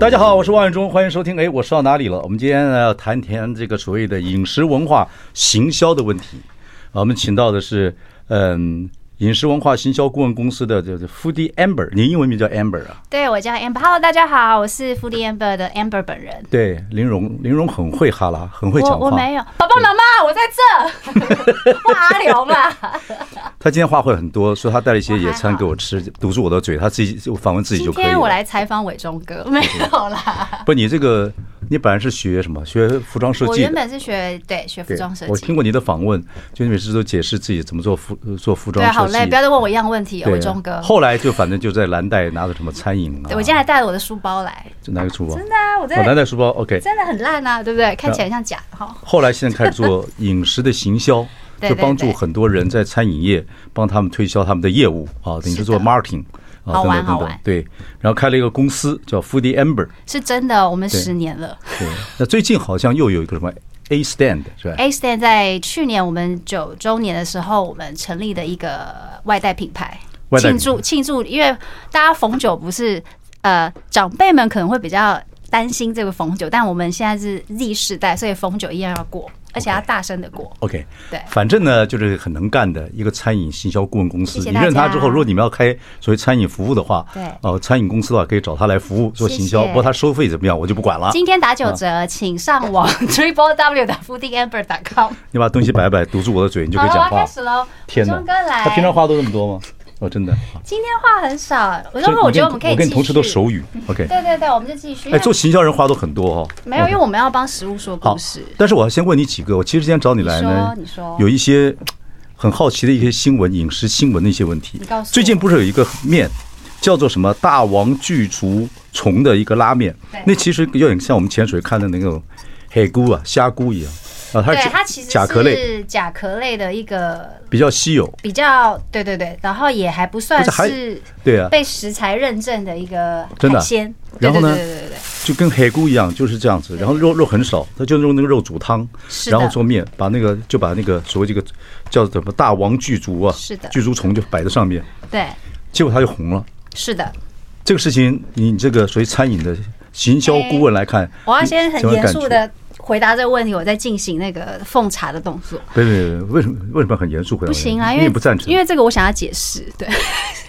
大家好，我是王伟忠，欢迎收听。哎，我说到哪里了？我们今天呢要谈一谈这个所谓的饮食文化行销的问题。我们请到的是，嗯。饮食文化行销顾问公司的这个 Foodie Amber，你英文名叫 Amber 啊？对，我叫 Amber。Hello，大家好，我是 Foodie Amber 的 Amber 本人。对，玲珑，玲珑很会哈拉，很会讲话。我，我没有，爸爸妈妈，我在这。阿龙啊！他今天话会很多，说他带了一些野餐给我吃，堵住我的嘴，他自己就访问自己就可以。今天我来采访伟忠哥，没有啦。不，你这个。你本来是学什么？学服装设计。我原本是学对学服装设计。我听过你的访问，就你每次都解释自己怎么做服做服装设计。对，好累，不要再问我一样问题，伟忠哥。后来就反正就在蓝带拿着什么餐饮啊。我今天还带了我的书包来。就拿个书包？真的啊，我在。蓝带书包，OK。真的很烂啊，对不对？看起来像假的哈。后来现在开始做 饮食的行销，就帮助很多人在餐饮业帮他们推销他们的业务啊，等于是做 marketing。好玩好玩，对，然后开了一个公司叫 Foodie Amber，是真的，我们十年了。对，那最近好像又有一个什么 A Stand 是吧？A Stand 在去年我们九周年的时候，我们成立的一个外带品牌，庆祝庆祝，因为大家逢九不是呃长辈们可能会比较担心这个逢九，但我们现在是 Z 世代，所以逢九一样要过。而且要大声的过。OK，对，反正呢，就是很能干的一个餐饮行销顾问公司。你认他之后，如果你们要开所谓餐饮服务的话，对，哦，餐饮公司的话可以找他来服务做行销。不过他收费怎么样，我就不管了。今天打九折，请上网 triple w 的 foodieamber.com。你把东西摆摆，堵住我的嘴，你就可以讲话。开始喽！天哪，他平常话都这么多吗？哦，真的。今天话很少，我说我觉得我们可以。我跟你同事都手语，OK。对对对，我们就继续。哎，做行销人话都很多哦。没有，因为我们要帮食物说故事。但是我要先问你几个，我其实今天找你来呢，你说，有一些很好奇的一些新闻、饮食新闻的一些问题。你告诉我。最近不是有一个面叫做什么大王巨足虫的一个拉面？那其实有点像我们潜水看的那种海菇啊、虾菇一样。啊，它它其实是甲壳类，甲壳类的一个比较稀有，比较对对对，然后也还不算是对啊，被食材认证的一个海鲜。然后呢，对对对对，就跟黑菇一样，就是这样子。然后肉肉很少，他就用那个肉煮汤，然后做面，把那个就把那个所谓这个叫什么大王巨足啊，是的，巨足虫就摆在上面。对，结果它就红了。是的，这个事情，你这个属于餐饮的行销顾问来看，我要先很严肃的。回答这个问题，我在进行那个奉茶的动作。对对对，为什么为什么很严肃回答？不行啊，因为不赞成。因为这个我想要解释。对，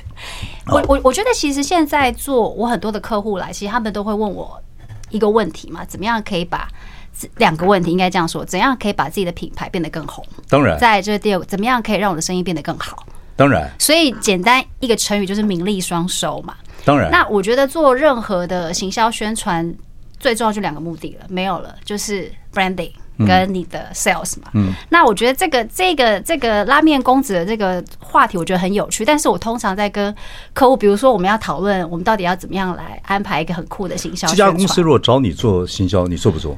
我我我觉得其实现在做我很多的客户来，其实他们都会问我一个问题嘛，怎么样可以把两个问题应该这样说，怎样可以把自己的品牌变得更红？当然，在这第二个，怎么样可以让我的生意变得更好？当然。所以简单一个成语就是名利双收嘛。当然。那我觉得做任何的行销宣传。最重要就两个目的了，没有了，就是 branding 跟你的 sales 嘛。嗯，那我觉得这个这个这个拉面公子的这个话题，我觉得很有趣。但是我通常在跟客户，比如说我们要讨论，我们到底要怎么样来安排一个很酷的行销。这家公司如果找你做行销，你做不做？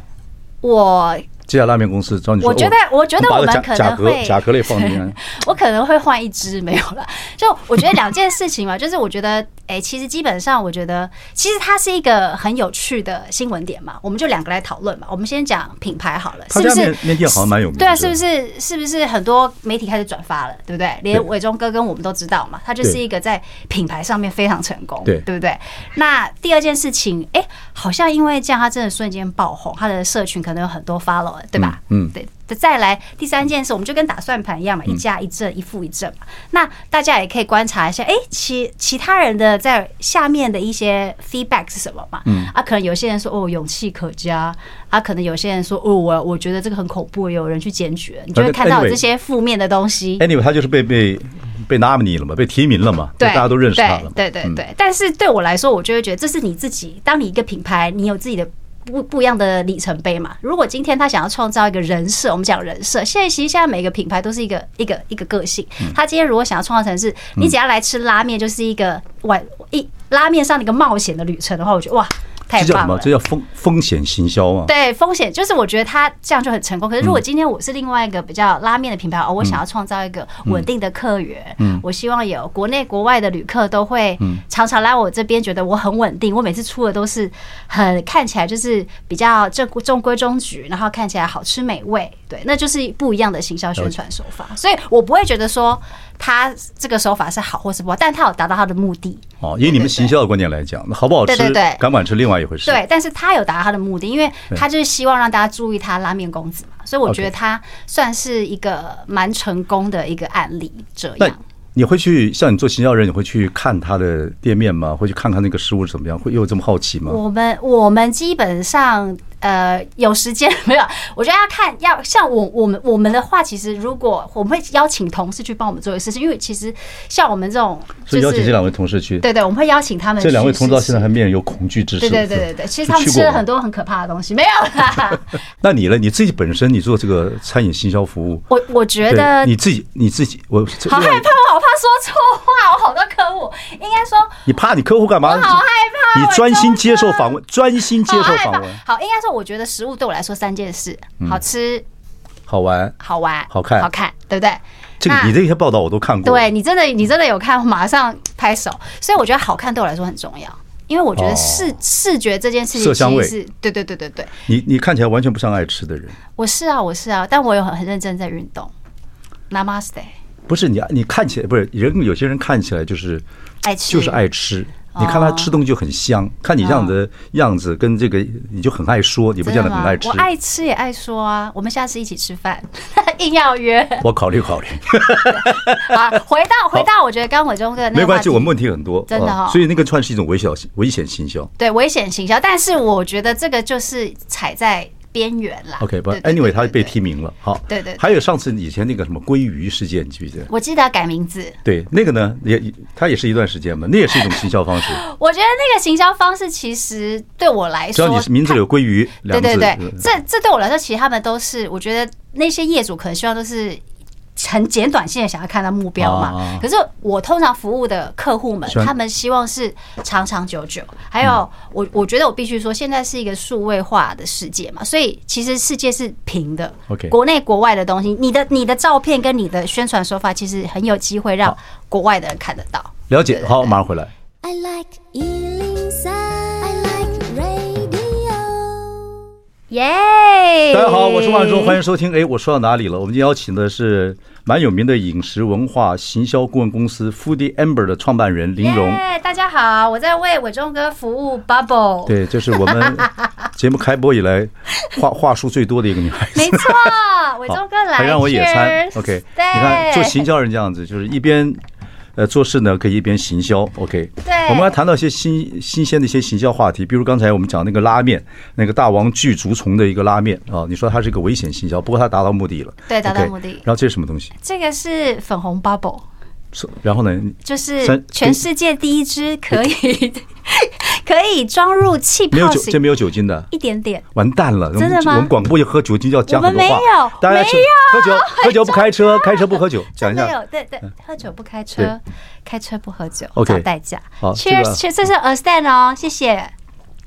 我。这家拉面公司找你，我觉得，我觉得我们可能会甲壳类放进 我可能会换一只没有了。就我觉得两件事情嘛，就是我觉得，哎，其实基本上，我觉得其实它是一个很有趣的新闻点嘛。我们就两个来讨论嘛。我们先讲品牌好了，是不是？面店好像蛮有名。对啊，是不是？是不是很多媒体开始转发了，对不对？连伟忠哥跟我们都知道嘛，他就是一个在品牌上面非常成功，对对不对？那第二件事情，哎，好像因为这样，他真的瞬间爆红，他的社群可能有很多 follow，对吧？嗯。对，再来第三件事，我们就跟打算盘一样嘛，一加一正，一负一正嘛。那大家也可以观察一下，哎，其其他人的在下面的一些 feedback 是什么嘛？嗯，啊，可能有些人说哦，勇气可嘉，啊，可能有些人说哦，我我觉得这个很恐怖，有人去检举，你就会看到这些负面的东西。Anyway，他就是被被被 nominee 了嘛，被提名了嘛，对，大家都认识他了。对对对，但是对我来说，我就会觉得这是你自己，当你一个品牌，你有自己的。不不一样的里程碑嘛。如果今天他想要创造一个人设，我们讲人设，现在其实现在每个品牌都是一个一个一个个性。他今天如果想要创造成是，你只要来吃拉面就是一个玩一拉面上的一个冒险的旅程的话，我觉得哇。太棒了，这叫风风险行销啊。对，风险就是我觉得他这样就很成功。可是如果今天我是另外一个比较拉面的品牌，哦，我想要创造一个稳定的客源，嗯，我希望有国内国外的旅客都会常常来我这边，觉得我很稳定。我每次出的都是很看起来就是比较正中规中矩，然后看起来好吃美味。对，那就是不一样的行销宣传手法。所以我不会觉得说他这个手法是好或是不好，但他有达到他的目的。哦，以你们行销的观点来讲，那好不好吃？对对对，敢不敢吃另外一回事。对，但是他有达到他的目的，因为他就是希望让大家注意他拉面公子嘛，所以我觉得他算是一个蛮成功的一个案例。这样，你会去像你做行销人，你会去看他的店面吗？会去看看那个食物怎么样？会有这么好奇吗？我们我们基本上。呃，有时间 没有？我觉得要看，要像我我们我们的话，其实如果我们会邀请同事去帮我们做一个事情，因为其实像我们这种，是邀请这两位同事去，对对，我们会邀请他们。这两位同事到现在还面有恐惧之事。对对对对对，其实他们吃了很多很可怕的东西，没有啦。那你呢？你自己本身你做这个餐饮行销服务，我我觉得你自己你自己，我好害怕，我好怕说错话，我好多客户，应该说你怕你客户干嘛？我好害怕，你专心接受访问，专心接受访问。好，应该说我觉得食物对我来说三件事：好吃、好玩、好玩、好看、好看，对不对？这个你这些报道我都看过。对，你真的你真的有看，马上拍手。所以我觉得好看对我来说很重要，因为我觉得视视觉这件事情，色香味是，对对对对对。你你看起来完全不像爱吃的人。我是啊，我是啊，但我有很很认真在运动。Namaste。不是你，你看起来不是人，有些人看起来就是爱吃，就是爱吃。你看他吃东西就很香，看你这样的样子跟这个，你就很爱说，你不见得很爱吃。我爱吃也爱说啊，我们下次一起吃饭，硬要约。我考虑考虑。好，回到回到，我觉得刚伟忠哥没关系，我们问题很多，真的哈。所以那个算是一种危险危险行销。对，危险行销，但是我觉得这个就是踩在。边缘啦，OK，不，Anyway，他被提名了，好，对对。还有上次以前那个什么鲑鱼事件，你记不记得？我记得要改名字。对，那个呢，也他也是一段时间嘛，那也是一种行销方式。我觉得那个行销方式其实对我来说，只要你名字有鲑鱼，对对对，这这对我来说，其实他们都是，我觉得那些业主可能希望都是。很简短性的想要看到目标嘛？可是我通常服务的客户们，他们希望是长长久久。还有，我我觉得我必须说，现在是一个数位化的世界嘛，所以其实世界是平的。OK，国内国外的东西，你的你的照片跟你的宣传手法，其实很有机会让国外的人看得到。了解，好，马上回来。耶！大家好，我是万忠，欢迎收听。哎，我说到哪里了？我们今天邀请的是蛮有名的饮食文化行销顾问公司 Foodie Amber 的创办人林蓉。大家好，我在为伟忠哥服务。Bubble，对，就是我们 节目开播以来话话术最多的一个女孩子。没错，伟忠哥来，还让我野餐。OK，你看做行销人这样子，就是一边。呃，做事呢可以一边行销，OK。对，我们还谈到一些新新鲜的一些行销话题，比如刚才我们讲那个拉面，那个大王巨竹虫的一个拉面啊，你说它是一个危险行销，不过它达到目的了，对，达到目的。然后这是什么东西？这个是粉红 bubble。然后呢？就是全世界第一支可以 可以装入气泡，没有酒，这没有酒精的，一点点，完蛋了！真的吗？我们广播要喝酒精，要讲很多话。我们没有，大家喝酒，喝酒不开车，开车不喝酒。讲一下，没有，对对，喝酒不开车，开车不喝酒，找代驾。好，Cheers，Cheers，这是 A Stand 哦，谢谢。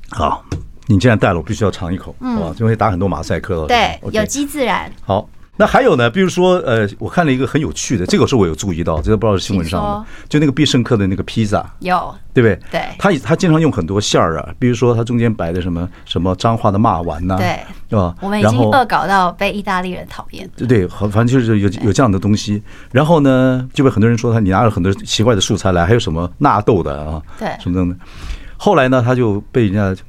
好，你既然带了，我必须要尝一口，好吧？就会打很多马赛克。对，有机自然。好。那还有呢？比如说，呃，我看了一个很有趣的，这个是我有注意到，这个不知道是新闻上的，就那个必胜客的那个披萨，有对不对？对，他他经常用很多馅儿啊，比如说他中间摆的什么什么脏话的骂丸呐，对，是吧？我们已经恶搞到被意大利人讨厌。对对，反正就是有有这样的东西。然后呢，就被很多人说他你拿了很多奇怪的素材来，还有什么纳豆的啊，对，什么等等。后来呢，他就被人家。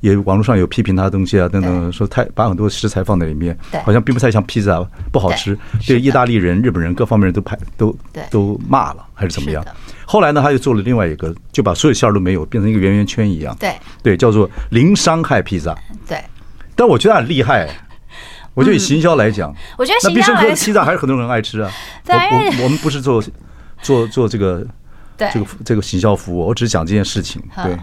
也网络上有批评他的东西啊，等等，说太把很多食材放在里面，好像并不太像披萨，不好吃。对意大利人、日本人各方面人都排都都骂了，还是怎么样？后来呢，他又做了另外一个，就把所有馅儿都没有，变成一个圆圆圈一样。对对，叫做零伤害披萨。对，但我觉得很厉害。我觉得以行销来讲，我觉得那必胜客的披萨还是很多人爱吃啊。我我我们不是做做做这个这个这个行销服务，我只是讲这件事情。对。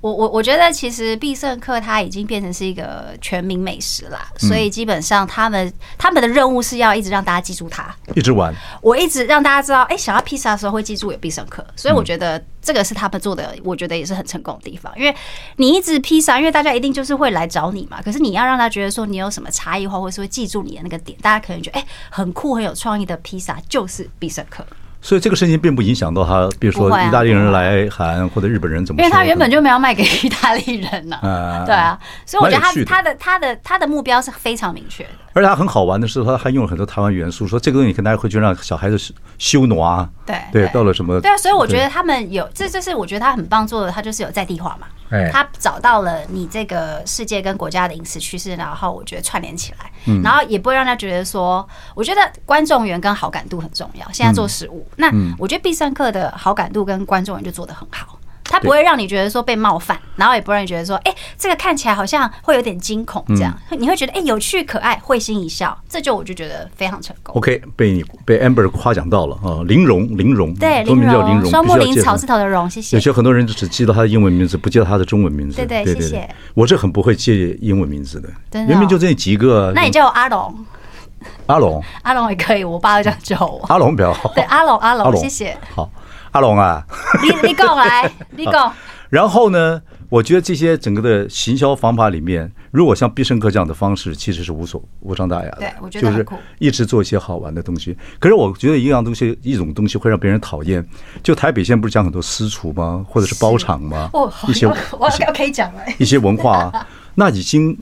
我我我觉得其实必胜客它已经变成是一个全民美食啦，嗯、所以基本上他们他们的任务是要一直让大家记住它，一直玩。我一直让大家知道，哎、欸，想要披萨的时候会记住有必胜客，所以我觉得这个是他们做的，我觉得也是很成功的地方。因为你一直披萨，因为大家一定就是会来找你嘛。可是你要让他觉得说你有什么差异化，或是会记住你的那个点，大家可能觉得哎、欸，很酷很有创意的披萨就是必胜客。所以这个事情并不影响到他，比如说意大利人来韩或者日本人怎么？因为他原本就没有卖给意大利人呢。啊，对啊，所以我觉得他他的他的他的目标是非常明确的。而且他很好玩的是，他还用了很多台湾元素，说这个东西可能大家会去让小孩子修挪啊。对对，到了什么？对啊，所以我觉得他们有这，这是我觉得他很棒做的，他就是有在地化嘛。他找到了你这个世界跟国家的饮食趋势，然后我觉得串联起来，然后也不会让他觉得说，我觉得观众缘跟好感度很重要。现在做食物，那我觉得必胜客的好感度跟观众缘就做得很好。他不会让你觉得说被冒犯，然后也不会让你觉得说，哎，这个看起来好像会有点惊恐，这样你会觉得哎有趣可爱，会心一笑，这就我就觉得非常成功。OK，被你被 Amber 夸奖到了啊，玲珑玲珑，对，玲珑，双木林草字头的珑，谢谢。有些很多人只记得他的英文名字，不记得他的中文名字。对对，谢谢。我是很不会记英文名字的，明明就这几个。那你叫我阿龙，阿龙，阿龙也可以，我爸会这样叫我。阿龙比较好。对，阿龙，阿龙，谢谢。好。阿龙啊，你你讲来，你讲。然后呢，我觉得这些整个的行销方法里面，如果像必胜客这样的方式，其实是无所无伤大雅的。对，我觉得就是一直做一些好玩的东西。可是我觉得一样东西，一种东西会让别人讨厌。就台北现在不是讲很多私厨吗？或者是包场吗？哦，一些 我要可以讲了。一些文化，啊那已经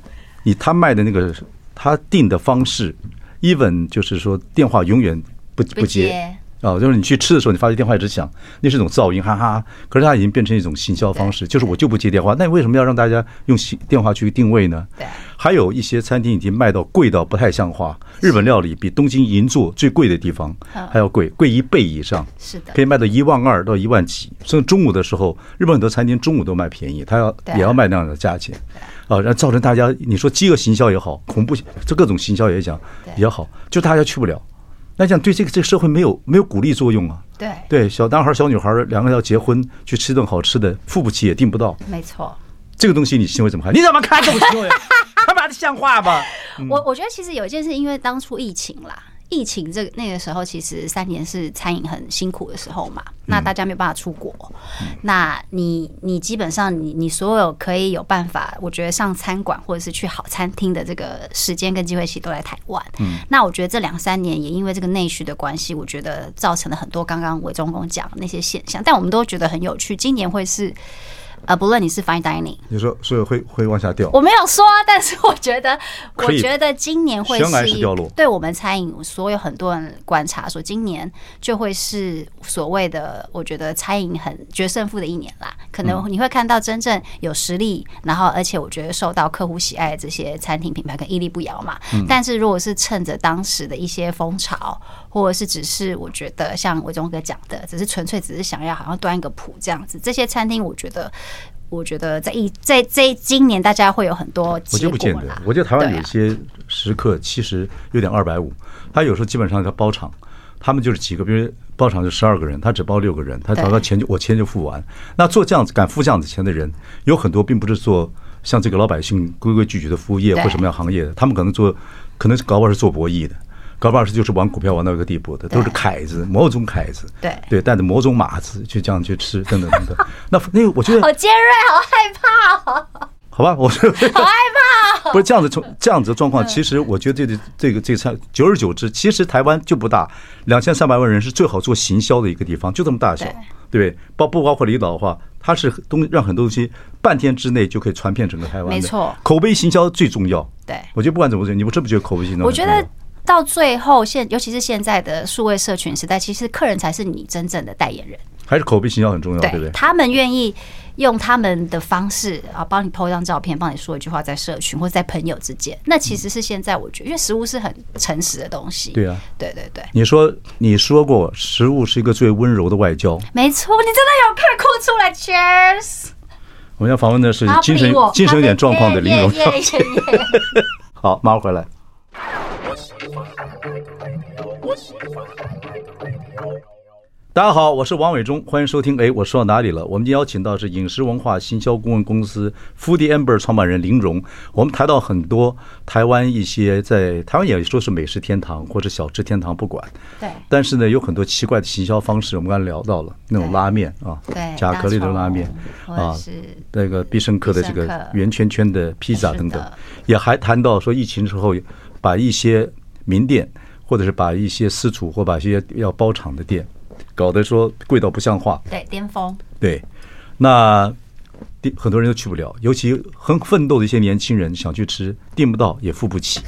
以他卖的那个他定的方式，even 就是说电话永远不不接。哦，就是你去吃的时候，你发现电话一直响，那是一种噪音，哈哈。可是它已经变成一种行销方式，就是我就不接电话。那你为什么要让大家用电话去定位呢？对。还有一些餐厅已经卖到贵到不太像话，日本料理比东京银座最贵的地方还要贵，贵一倍以上。是的。可以卖到一万二到一万几。所以中午的时候，日本很多餐厅中午都卖便宜，他要也要卖那样的价钱。啊，然后造成大家你说饥饿行销也好，恐怖这各种行销也讲比较好，就大家去不了。那这样对这个这个社会没有没有鼓励作用啊？对对，小男孩小女孩两个人要结婚去吃顿好吃的，付不起也订不到。没错，这个东西你心会怎么看？你怎么看 这种行为？他妈的像话吗？我我觉得其实有一件事，因为当初疫情啦。疫情这那个时候，其实三年是餐饮很辛苦的时候嘛。那大家没有办法出国，那你你基本上你你所有可以有办法，我觉得上餐馆或者是去好餐厅的这个时间跟机会，其实都在台湾。嗯那我觉得这两三年也因为这个内需的关系，我觉得造成了很多刚刚韦中公讲那些现象，但我们都觉得很有趣。今年会是。呃，不论你是 fine dining，你说所以会会往下掉？我没有说，但是我觉得，我觉得今年会是对我们餐饮，所有很多人观察说，今年就会是所谓的，我觉得餐饮很决胜负的一年啦。可能你会看到真正有实力，然后而且我觉得受到客户喜爱的这些餐厅品牌，可能屹立不摇嘛。但是如果是趁着当时的一些风潮，或者是只是我觉得像伟忠哥讲的，只是纯粹只是想要好像端一个谱这样子，这些餐厅我觉得。我觉得在一在这今年，大家会有很多结果。我就不见得，我觉得台湾有些食客其实有点二百五。他有时候基本上他包场，他们就是几个，比如包场就十二个人，他只包六个人，他找到钱就我钱就付完。那做这样子敢付这样子钱的人，有很多并不是做像这个老百姓规规矩矩的服务业或什么样行业的，他们可能做，可能是搞不好是做博弈的。搞不好是就是玩股票玩到一个地步的，都是凯子，某种凯子，对对，带着某种马子去这样去吃，等等等等。那那个我觉得好尖锐，好害怕哦。好吧，我说好害怕。不是这样子，从这样子的状况，其实我觉得这个这个这个菜，久而久之，其实台湾就不大，两千三百万人是最好做行销的一个地方，就这么大小，对不对？包不包括离岛的话，它是东让很多东西半天之内就可以传遍整个台湾。没错，口碑行销最重要。对，我觉得不管怎么说，你不这不觉得口碑行销？我觉得。到最后，现尤其是现在的数位社群时代，其实客人才是你真正的代言人。还是口碑形象很重要，对不对？他们愿意用他们的方式啊，帮你 po 一张照片，帮你说一句话，在社群或者在朋友之间，那其实是现在我觉得，因为食物是很诚实的东西。对啊，对对对。你说你说过，食物是一个最温柔的外交。没错，你真的有看哭出来，Cheers！我们要访问的是精神精神有点状况的林荣。好，马上回来。大家好，我是王伟忠，欢迎收听。哎，我说到哪里了？我们今天邀请到是饮食文化行销顾问公司 Foodie Amber 创办人林荣。我们谈到很多台湾一些在台湾也说是美食天堂或者小吃天堂，不管。对。但是呢，有很多奇怪的行销方式。我们刚才聊到了那种拉面啊，对，甲壳类的拉面啊，是那个必胜客的这个圆圈圈的披萨等等，也还谈到说疫情之后把一些名店或者是把一些私厨或把一些要包场的店。搞得说贵到不像话，对，巅峰，对，那很多人都去不了，尤其很奋斗的一些年轻人想去吃，订不到也付不起，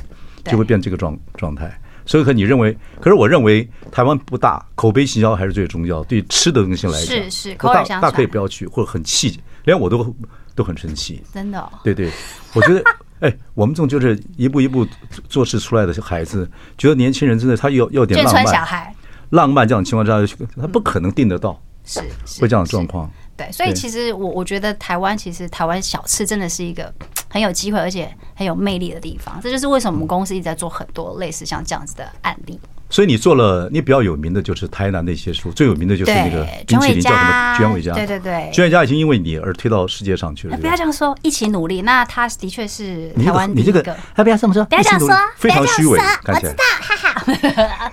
就会变这个状状态。所以可你认为，可是我认为台湾不大，口碑行销还是最重要。对吃的东西来讲，是是，口耳相传，大可以不要去，或者很气，连我都都很生气，真的、哦。对对，我觉得，哎，我们这种就是一步一步做事出来的孩子，觉得年轻人真的他有有点浪漫。小孩。浪漫这样的情况之下，他不可能定得到，是会这样的状况。对，所以其实我我觉得台湾其实台湾小吃真的是一个很有机会而且很有魅力的地方。这就是为什么我们公司一直在做很多类似像这样子的案例。所以你做了，你比较有名的就是台南的一些书，最有名的就是那个冰淇淋叫什么？卷尾家。对对对，卷尾家已经因为你而推到世界上去了。不要这样说，一起努力。那他的确是台湾你这个，他不要这么说，不要这样说，非常虚伪，我知道，哈哈。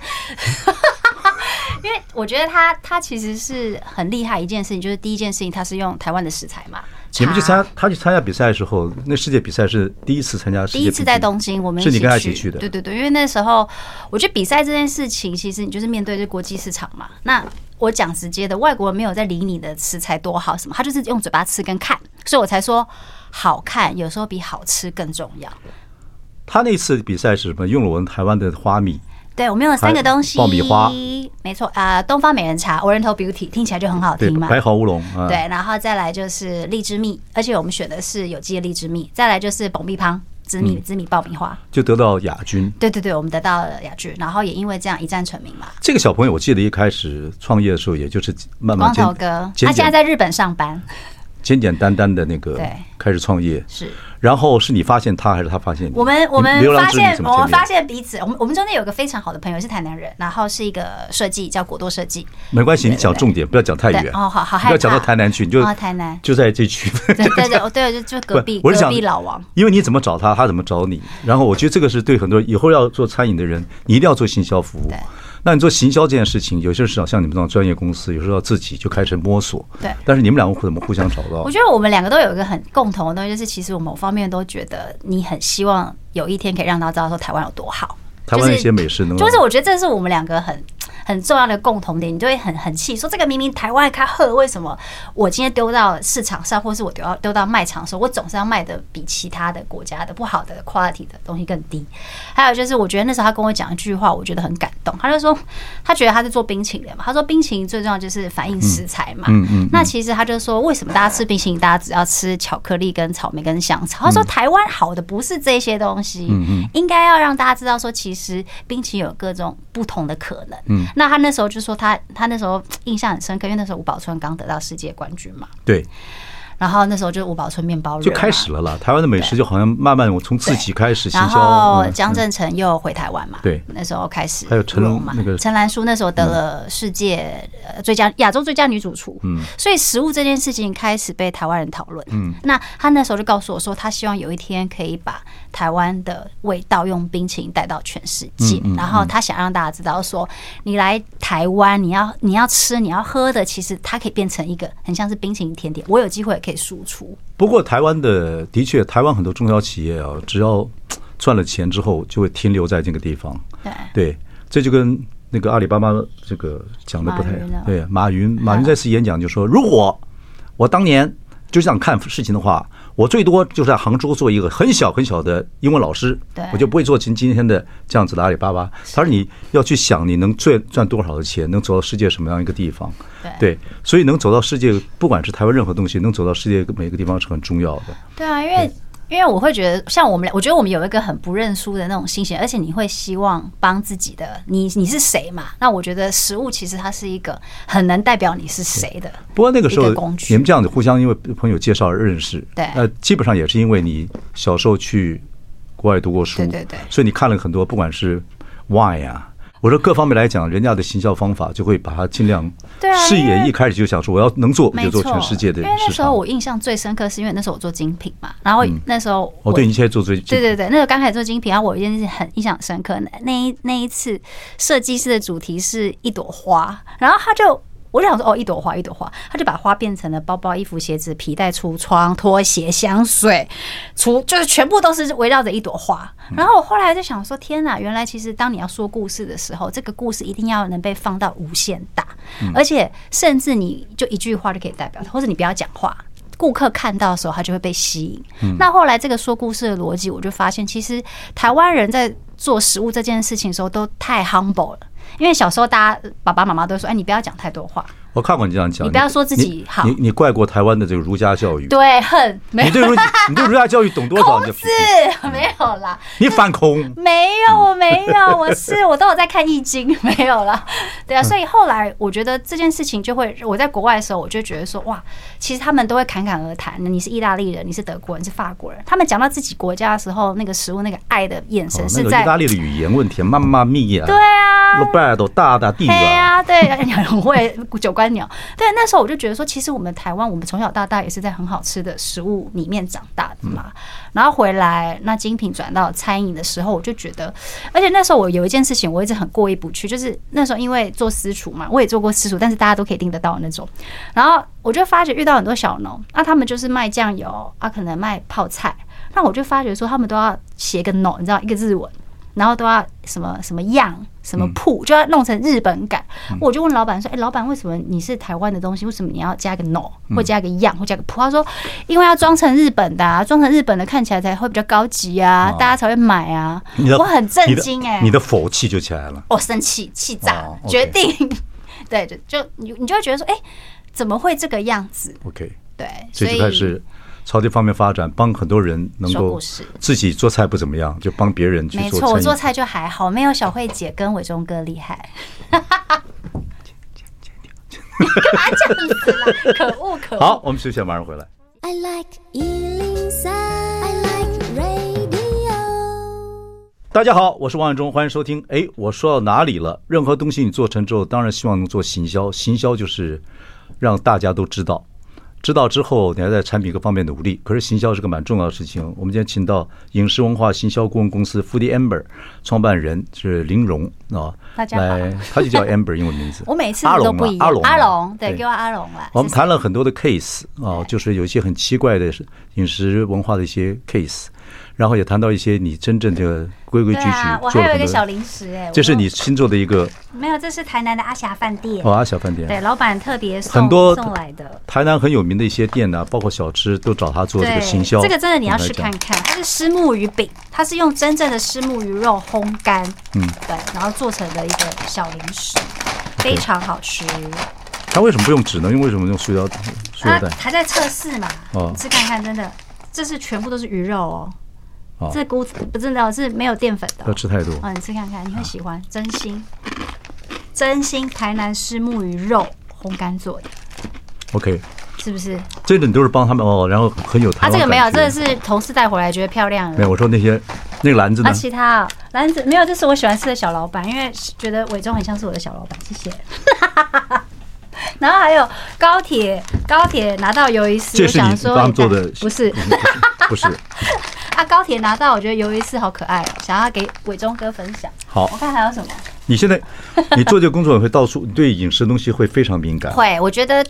因为我觉得他他其实是很厉害一件事情，就是第一件事情，他是用台湾的食材嘛。你们去参加他去参加比赛的时候，那世界比赛是第一次参加世界，第一次在东京，我们是你跟他一起去的。对对对，因为那时候我觉得比赛这件事情，其实你就是面对这国际市场嘛。那我讲直接的，外国人没有在理你的食材多好什么，他就是用嘴巴吃跟看，所以我才说好看有时候比好吃更重要。他那次比赛是什么？用了我们台湾的花米。对，我们用了三个东西，爆米花，没错啊，东方美人茶，Oriental Beauty，听起来就很好听嘛。白毫乌龙，啊、对，然后再来就是荔枝蜜，而且我们选的是有机的荔枝蜜。再来就是爆米香，紫米紫米爆米花，就得到亚军。对对对，我们得到了亚军，然后也因为这样一战成名嘛。这个小朋友，我记得一开始创业的时候，也就是慢慢光头哥，他现在在日本上班。简简单单的那个开始创业是，然后是你发现他还是他发现你？我们我们发现我们发现彼此。我们我们中间有个非常好的朋友是台南人，然后是一个设计叫果多设计。没关系，你讲重点，不要讲太远哦。好好，不要讲到台南去，你就台南就在这区。对 对对，对就就隔壁隔壁老王。因为你怎么找他，他怎么找你。然后我觉得这个是对很多以后要做餐饮的人，你一定要做行销服务。那你做行销这件事情，有些时候像你们这种专业公司，有时候要自己就开始摸索。对。但是你们两个怎么互相找到？我觉得我们两个都有一个很共同的东西，就是其实我某方面都觉得你很希望有一天可以让他知道说台湾有多好。台湾一些美食能，就是我觉得这是我们两个很。很重要的共同点，你就会很很气，说这个明明台湾开喝，为什么我今天丢到市场上，或是我丢到丢到卖场的时候，我总是要卖的比其他的国家的不好的 quality 的东西更低。还有就是，我觉得那时候他跟我讲一句话，我觉得很感动。他就说，他觉得他是做冰淇淋嘛，他说冰淇淋最重要就是反映食材嘛。嗯嗯。那其实他就说，为什么大家吃冰淇淋，大家只要吃巧克力跟草莓跟香草？他说台湾好的不是这些东西，应该要让大家知道说，其实冰淇淋有各种不同的可能。嗯。那他那时候就说他他那时候印象很深刻，因为那时候吴宝春刚得到世界冠军嘛。对。然后那时候就是五宝村面包就开始了啦。台湾的美食就好像慢慢我从自己开始行销。然后江振成又回台湾嘛。对。那时候开始。还有陈龙嘛？那个陈兰淑那时候得了世界最佳亚洲最佳女主厨。嗯。所以食物这件事情开始被台湾人讨论。嗯。那他那时候就告诉我说，他希望有一天可以把台湾的味道用冰淇淋带到全世界。然后他想让大家知道说，你来台湾，你要你要吃你要喝的，其实它可以变成一个很像是冰淇淋甜点。我有机会可以输出。不过，台湾的的确，台湾很多中小企业啊，只要 赚了钱之后，就会停留在这个地方。对，对，这就跟那个阿里巴巴这个讲的不太对。马云，马云在次演讲就说：“如果我当年就这样看事情的话。”我最多就是在杭州做一个很小很小的英文老师，我就不会做今今天的这样子的阿里巴巴。他说你要去想你能赚赚多少的钱，能走到世界什么样一个地方，对，所以能走到世界，不管是台湾任何东西，能走到世界每个地方是很重要的。对啊，因为。因为我会觉得，像我们俩，我觉得我们有一个很不认输的那种心情，而且你会希望帮自己的，你你是谁嘛？那我觉得食物其实它是一个很能代表你是谁的。不过那个时候，你们这样子互相因为朋友介绍而认识，对，那基本上也是因为你小时候去国外读过书，对对对，所以你看了很多，不管是 wine 啊。我说各方面来讲，人家的行销方法就会把它尽量视野一开始就想说我要能做，我就做全世界的。因为那时候我印象最深刻，是因为那时候我做精品嘛，然后那时候我，对，你现在做最对对对，那时候刚开始做精品，然后我一件事很印象深刻，那一那一次设计师的主题是一朵花，然后他就。我就想说，哦，一朵花，一朵花，他就把花变成了包包、衣服、鞋子、皮带、橱窗、拖鞋、香水，除就是全部都是围绕着一朵花。然后我后来就想说，天哪，原来其实当你要说故事的时候，这个故事一定要能被放到无限大，而且甚至你就一句话就可以代表，或者你不要讲话，顾客看到的时候他就会被吸引。那后来这个说故事的逻辑，我就发现，其实台湾人在做食物这件事情的时候都太 humble 了。因为小时候，大家爸爸妈妈都说：“哎，你不要讲太多话。”我看过你这样讲，你不要说自己好。你你，你怪过台湾的这个儒家教育？对，恨。没有。你对儒你对儒家教育懂多少？孔子 没有啦。你反孔？没有，我没有，我是我都有在看易经，没有啦。对啊，所以后来我觉得这件事情就会，我在国外的时候，我就觉得说，哇，其实他们都会侃侃而谈。你是意大利人，你是德国人，你是法国人，他们讲到自己国家的时候，那个食物那个爱的眼神是在。意大利的语言问题，妈妈咪呀。对啊。罗贝多大大地。对啊，对，很会九对，那时候我就觉得说，其实我们台湾，我们从小到大也是在很好吃的食物里面长大的嘛。然后回来，那精品转到餐饮的时候，我就觉得，而且那时候我有一件事情，我一直很过意不去，就是那时候因为做私厨嘛，我也做过私厨，但是大家都可以订得到那种。然后我就发觉遇到很多小农，那他们就是卖酱油啊，可能卖泡菜，那我就发觉说，他们都要写个 no，你知道一个日文。然后都要什么什么样什么铺，就要弄成日本感。我就问老板说：“哎，老板，为什么你是台湾的东西，为什么你要加个 no，或加个样，或加个铺？”他说：“因为要装成日本的，装成日本的看起来才会比较高级啊，大家才会买啊。”我很震惊哎，你的火气就起来了。我生气气炸，决定 对，就就你你就会觉得说：“哎，怎么会这个样子？”OK，对，所以开始。朝这方面发展，帮很多人能够自己做菜不怎么样，就帮别人去做。没错，我做菜就还好，没有小慧姐跟伟忠哥厉害。你 干嘛这样子啦？可恶可恶！好，我们休息，马上回来。I like 103, I like radio。大家好，我是王伟忠，欢迎收听。哎，我说到哪里了？任何东西你做成之后，当然希望能做行销，行销就是让大家都知道。知道之后，你还在产品各方面努力。可是行销是个蛮重要的事情。我们今天请到影视文化行销顾问公司 Foodie Amber 创办人是林荣啊，大家好，他就叫 Amber 英文名字。我每次都不一样。阿龙，阿龙，对，叫阿龙了。我们谈了很多的 case 啊，就是有一些很奇怪的饮食文化的一些 case。然后也谈到一些你真正的规规矩矩。我还有一个小零食哎，这是你新做的一个。没有，这是台南的阿霞饭店。哦，阿霞饭店。对，老板特别很多送来的。台南很有名的一些店呢，包括小吃，都找他做这个行销。这个真的你要试看看，它是虱目鱼饼，它是用真正的虱目鱼肉烘干，嗯，对，然后做成的一个小零食，非常好吃。它为什么不用纸呢？因为为什么用塑料塑料袋？还在测试嘛？哦，你试看看，真的，这是全部都是鱼肉哦。这菇不真的，是没有淀粉的。不要吃太多。啊，你吃看看，你会喜欢。真心，真心台南虱目鱼肉烘干做的。OK。是不是？这个你都是帮他们哦，然后很有台湾。啊，这个没有，这个是同事带回来觉得漂亮。没有，我说那些那个篮子呢？啊，其他篮子没有，这是我喜欢吃的小老板，因为觉得伟忠很像是我的小老板。谢谢。然后还有高铁，高铁拿到鱿鱼丝，这是你刚做的？不是，不是。啊，高铁拿到，我觉得鱿鱼丝好可爱哦，想要给伟忠哥分享。好，我看还有什么？你现在你做这个工作会到处对饮食的东西会非常敏感。会，我觉得，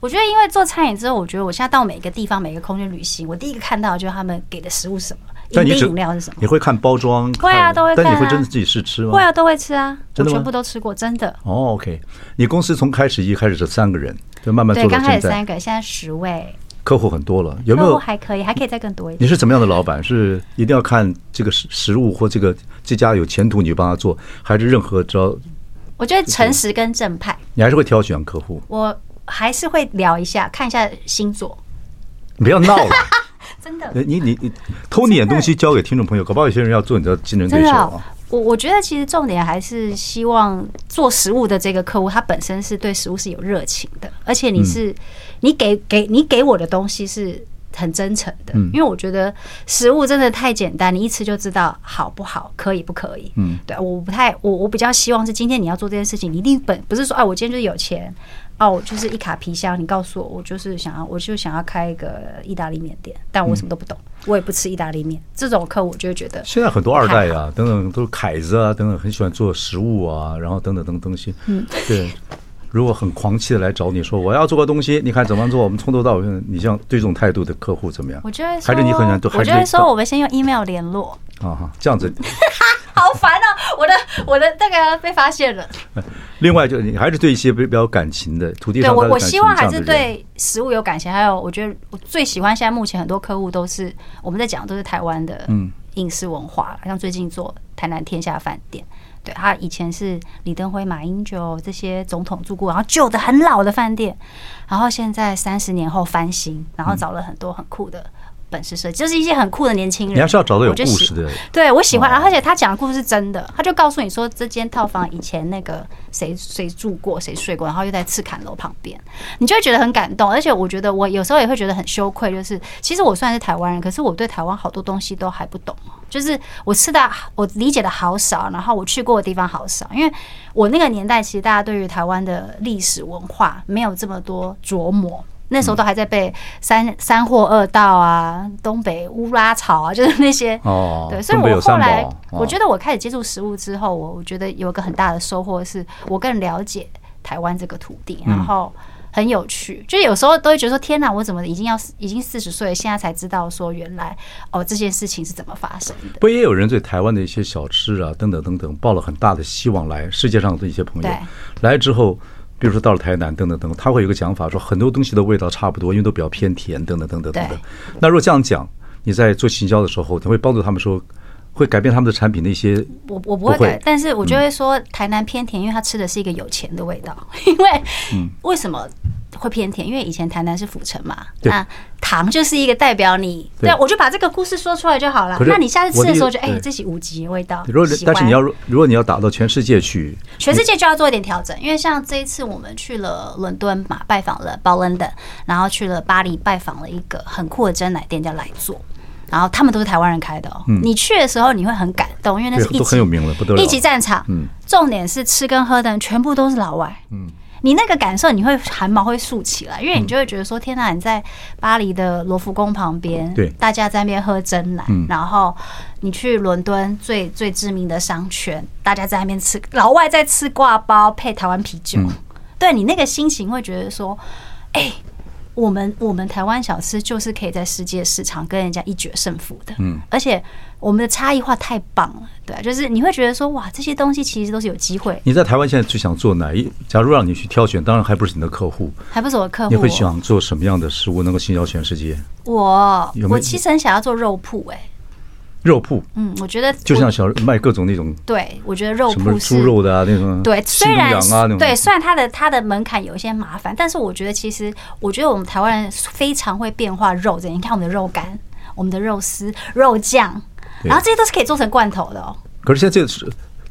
我觉得因为做餐饮之后，我觉得我现在到每个地方、每个空间旅行，我第一个看到的就是他们给的食物是什么，饮品饮料是什么。你会看包装？会啊，都会看。但你会真的自己试吃吗？会啊，都会吃啊，我全部都吃过，真的。哦，OK，你公司从开始一开始是三个人，就慢慢做到现在。对，刚开始三个，现在十位。客户很多了，有没有？还可以，还可以再更多一点。你是怎么样的老板？是一定要看这个食食物或这个这家有前途，你就帮他做，还是任何只要？我觉得诚实跟正派。你还是会挑选客户？我还是会聊一下，看一下星座。你不要闹了，真的。你你你偷你点东西交给听众朋友，搞不好有些人要做你的竞争对手啊。我我觉得其实重点还是希望做食物的这个客户，他本身是对食物是有热情的，而且你是你给给你给我的东西是很真诚的，因为我觉得食物真的太简单，你一吃就知道好不好，可以不可以。嗯，对，我不太，我我比较希望是今天你要做这件事情，你一定本不是说，啊，我今天就是有钱。哦，我就是一卡皮箱。你告诉我，我就是想要，我就想要开一个意大利面店，但我什么都不懂，我也不吃意大利面。这种客户，我就会觉得现在很多二代啊，等等都是凯子啊，等等很喜欢做食物啊，然后等等等等东西。嗯，对。如果很狂气的来找你说我要做个东西，你看怎么做？我们从头到尾，你这样对这种态度的客户怎么样？我觉得还是你很难都我觉得说我们先用 email 联络。啊哈，这样子。好烦哦！我的我的那个被发现了。另外，就你还是对一些比较感情的土地上，对我我希望还是对食物有感情。还有，我觉得我最喜欢现在目前很多客户都是我们在讲都是台湾的嗯饮食文化，像最近做台南天下饭店，对他以前是李登辉、马英九这些总统住过，然后旧的很老的饭店，然后现在三十年后翻新，然后找了很多很酷的。本事设计就是一些很酷的年轻人，你还是要找到有故事的。对，我喜欢，而且他讲的故事是真的，他就告诉你说，这间套房以前那个谁谁住过，谁睡过，然后又在赤坎楼旁边，你就会觉得很感动。而且我觉得我有时候也会觉得很羞愧，就是其实我虽然是台湾人，可是我对台湾好多东西都还不懂，就是我吃的我理解的好少，然后我去过的地方好少，因为我那个年代其实大家对于台湾的历史文化没有这么多琢磨。那时候都还在背三三货二道啊，东北乌拉草啊，就是那些哦。对，所以我后来我觉得我开始接触食物之后，我我觉得有一个很大的收获，是我更了解台湾这个土地，然后很有趣。就有时候都会觉得说，天哪，我怎么已经要已经四十岁，现在才知道说原来哦这件事情是怎么发生的。不也有人对台湾的一些小吃啊等等等等抱了很大的希望来，世界上的一些朋友来之后。比如说到了台南，等等等等，他会有个讲法，说很多东西的味道差不多，因为都比较偏甜，等等等等等等。那如果这样讲，你在做行销的时候，你会帮助他们说，会改变他们的产品的一些？我我不会改，但是我就会说台南偏甜，因为他吃的是一个有钱的味道。因为为什么？会偏甜，因为以前台南是府城嘛，那糖就是一个代表你，对，我就把这个故事说出来就好了。那你下次吃的时候就哎，这是五级味道。如果但是你要如果你要打到全世界去，全世界就要做一点调整，因为像这一次我们去了伦敦嘛，拜访了包伦的，然后去了巴黎拜访了一个很酷的真奶店叫来做，然后他们都是台湾人开的哦。你去的时候你会很感动，因为那是一级很有名了，不得了，一级战场。嗯，重点是吃跟喝的人全部都是老外。嗯。你那个感受，你会汗毛会竖起来，因为你就会觉得说：“天哪！你在巴黎的罗浮宫旁边，对，大家在那边喝真奶，然后你去伦敦最最知名的商圈，大家在那边吃，老外在吃挂包配台湾啤酒，对你那个心情会觉得说：哎。”我们我们台湾小吃就是可以在世界市场跟人家一决胜负的，嗯，而且我们的差异化太棒了，对，就是你会觉得说哇，这些东西其实都是有机会。你在台湾现在最想做哪一？假如让你去挑选，当然还不是你的客户，还不是我的客户，你会想做什么样的食物能够行销全世界？我我其实很想要做肉铺，哎。肉铺，嗯，我觉得就像小卖各种那种，对，我觉得肉铺猪肉的啊，那种对，虽然啊对，虽然它的它的门槛有一些麻烦，但是我觉得其实，我觉得我们台湾人非常会变化肉的。你看我们的肉干、我们的肉丝、肉酱，然后这些都是可以做成罐头的哦。可是现在这个是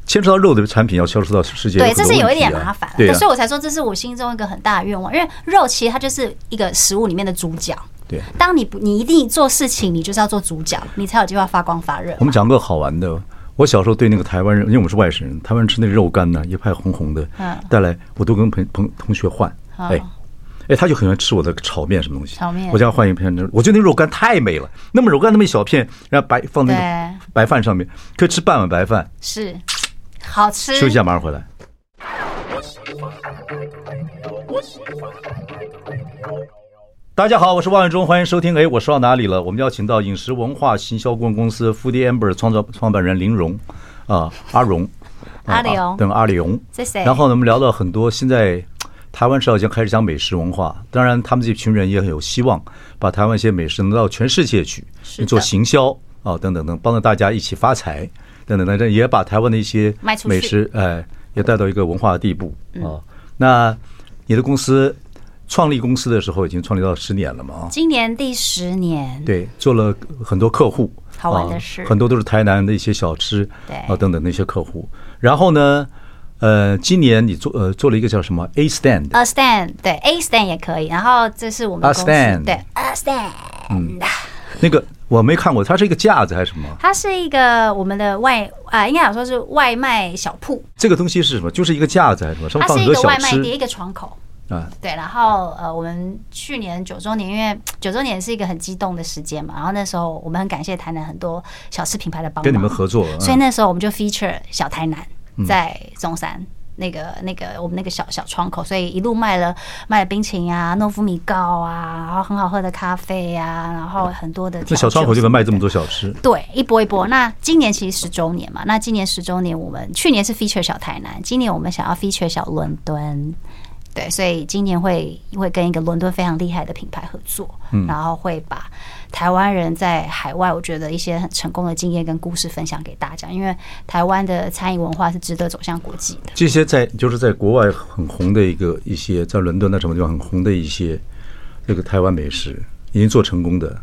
牵扯到肉的产品要销售到世界，对，这是有一点麻烦，对，所以我才说这是我心中一个很大的愿望，因为肉其实它就是一个食物里面的主角。对，当你不，你一定做事情，你就是要做主角，你才有机会发光发热。我们讲个好玩的，我小时候对那个台湾人，因为我们是外省人，台湾人吃那个肉干呢，一派红红的，带来我都跟朋朋同学换，哎，哎，他就很喜欢吃我的炒面什么东西，炒面，我叫他换一片，我觉得那肉干太美了，那么肉干那么一小片，然后白放那个白饭上面，可以吃半碗白饭，是好吃。休息一下，马上回来。大家好，我是王伟忠，欢迎收听。哎，我说到哪里了？我们邀请到饮食文化行销顾问公司 Foodie Amber 创造创办人林荣啊，阿荣，阿里荣，等阿里蓉，谢谢。然后呢，我们聊到很多，现在台湾是要已经开始讲美食文化，当然他们这群人也很有希望把台湾一些美食能到全世界去做行销啊，等等等，帮着大家一起发财，等等等等，也把台湾的一些美食哎，也带到一个文化的地步啊。那你的公司？创立公司的时候已经创立到十年了嘛？今年第十年。对，做了很多客户，好玩的是，很多都是台南的一些小吃，对啊等等那些客户。然后呢，呃，今年你做呃做了一个叫什么 A Stand？A Stand，对，A Stand 也可以。然后这是我们公司，对，A Stand。嗯，那个我没看过，它是一个架子还是什么？它是一个我们的外啊、呃，应该讲说是外卖小铺。这个东西是什么？就是一个架子还是什么？上面放很多小吃。它是一个外卖碟，一个窗口。啊，对，然后呃，我们去年九周年，因为九周年是一个很激动的时间嘛，然后那时候我们很感谢台南很多小吃品牌的帮忙，跟你们合作，所以那时候我们就 feature 小台南在中山。那个那个我们那个小小窗口，所以一路卖了卖了冰淇淋啊、诺夫米糕啊，然后很好喝的咖啡啊，然后很多的。那小窗口就能卖这么多小吃？对，一波一波。那今年其实十周年嘛，那今年十周年，我们去年是 feature 小台南，今年我们想要 feature 小伦敦。对，所以今年会会跟一个伦敦非常厉害的品牌合作，嗯，然后会把台湾人在海外我觉得一些很成功的经验跟故事分享给大家，因为台湾的餐饮文化是值得走向国际的。这些在就是在国外很红的一个一些在伦敦那什么地方很红的一些这个台湾美食，已经做成功的。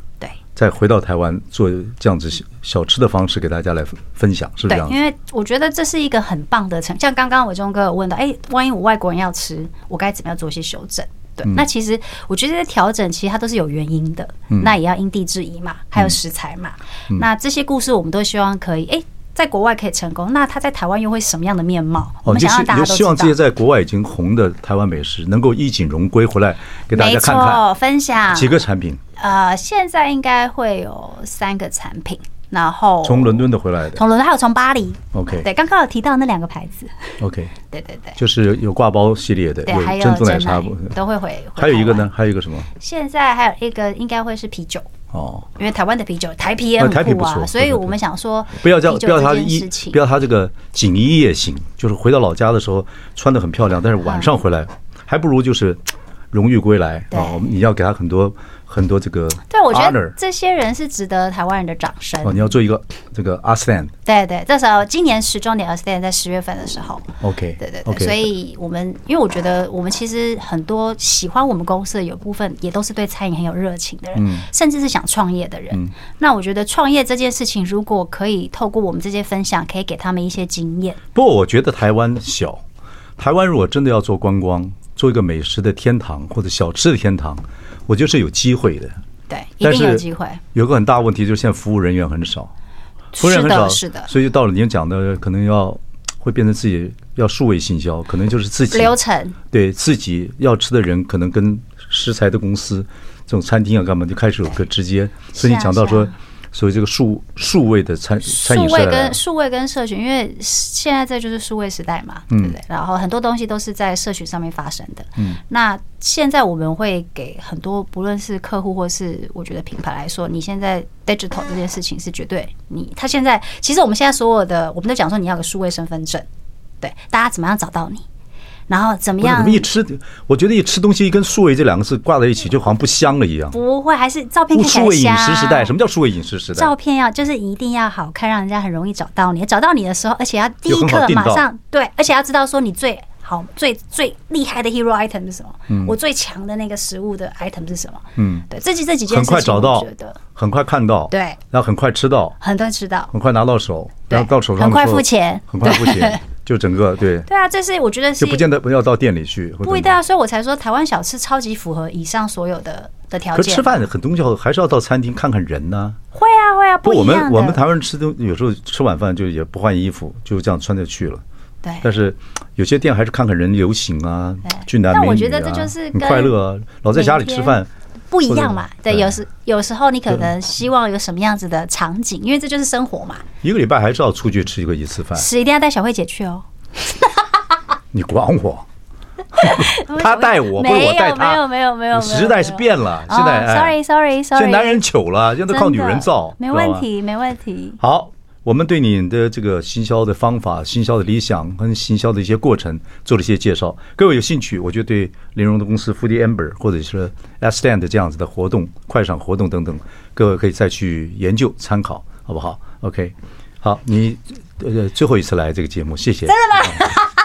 再回到台湾做这样子小吃的方式给大家来分享，是不是这样？对，因为我觉得这是一个很棒的成，像刚刚伟忠哥有问到，哎，万一我外国人要吃，我该怎么样做一些修正？对，那其实我觉得这些调整其实它都是有原因的，那也要因地制宜嘛，还有食材嘛，那这些故事我们都希望可以哎。在国外可以成功，那他在台湾又会什么样的面貌？我们想让大家都。希望这些在国外已经红的台湾美食能够衣锦荣归回来，给大家看看。分享几个产品？呃，现在应该会有三个产品，然后从伦敦的回来的，从伦敦还有从巴黎。OK，对，刚刚有提到那两个牌子。OK，对对对，就是有挂包系列的，有珍珠奶茶都会回。还有一个呢？还有一个什么？现在还有一个应该会是啤酒。哦，因为台湾的啤酒台啤也很酷啊，所以我们想说不要叫不要他一不要他这个锦衣夜行，就是回到老家的时候穿的很漂亮，但是晚上回来还不如就是荣誉归来啊！你要给他很多。很多这个，对，我觉得这些人是值得台湾人的掌声。哦，你要做一个这个 Stand，对对，这时候今年十周年 Stand 在十月份的时候，OK，对对对，所以我们因为我觉得我们其实很多喜欢我们公司的有部分也都是对餐饮很有热情的人，甚至是想创业的人。那我觉得创业这件事情，如果可以透过我们这些分享，可以给他们一些经验。不过我觉得台湾小，台湾如果真的要做观光，做一个美食的天堂或者小吃的天堂。我觉得是有机会的，对，一定有机会。有个很大问题就是现在服务人员很少，服务人员很少，是的，所以就到了您讲的，可能要会变成自己要数位行销，可能就是自己流程，对自己要吃的人，可能跟食材的公司这种餐厅要干嘛，就开始有个直接。所以你讲到说。所以这个数数位的餐餐饮，数位跟数位跟社群，因为现在这就是数位时代嘛，对不对？然后很多东西都是在社群上面发生的。嗯，那现在我们会给很多不论是客户或是我觉得品牌来说，你现在 digital 这件事情是绝对你他现在其实我们现在所有的我们都讲说你要个数位身份证，对，大家怎么样找到你？然后怎么样？怎么一吃，我觉得一吃东西跟数位这两个字挂在一起，就好像不香了一样。不会，还是照片看起来香。数位饮食时代，什么叫数位饮食时代？照片要就是一定要好看，让人家很容易找到你。找到你的时候，而且要第一刻马上对，而且要知道说你最好、最最厉害的 hero item 是什么？嗯，我最强的那个食物的 item 是什么？嗯，对，这几这几件事情，很快找到，很快看到，对，然后很快吃到，很快吃到，很快拿到手，然后到手上很快付钱，很快付钱。就整个对对啊，这是我觉得是就不见得不要到店里去，不一定啊，所以我才说台湾小吃超级符合以上所有的的条件。可吃饭很东西要还是要到餐厅看看人呢？会啊会啊，不。我们我们台湾人吃东有时候吃晚饭就也不换衣服，就这样穿着去了。对，但是有些店还是看看人流行啊，俊男美女啊，我觉得这就是很快乐啊。老在家里吃饭。不一样嘛，对，有时有时候你可能希望有什么样子的场景，因为这就是生活嘛。一个礼拜还是要出去吃一个一次饭，是一定要带小慧姐去哦。你管我？他带我，不是我带他。没有没有没有，时代是变了，现在。Sorry Sorry Sorry，现在男人糗了，现在都靠女人造。没问题没问题。好。我们对你的这个行销的方法、行销的理想跟行销的一些过程做了一些介绍。各位有兴趣，我觉得对林荣的公司 Foodie Amber 或者是 Stand 这样子的活动、快闪活动等等，各位可以再去研究参考，好不好？OK，好，你呃最后一次来这个节目，谢谢。真的吗？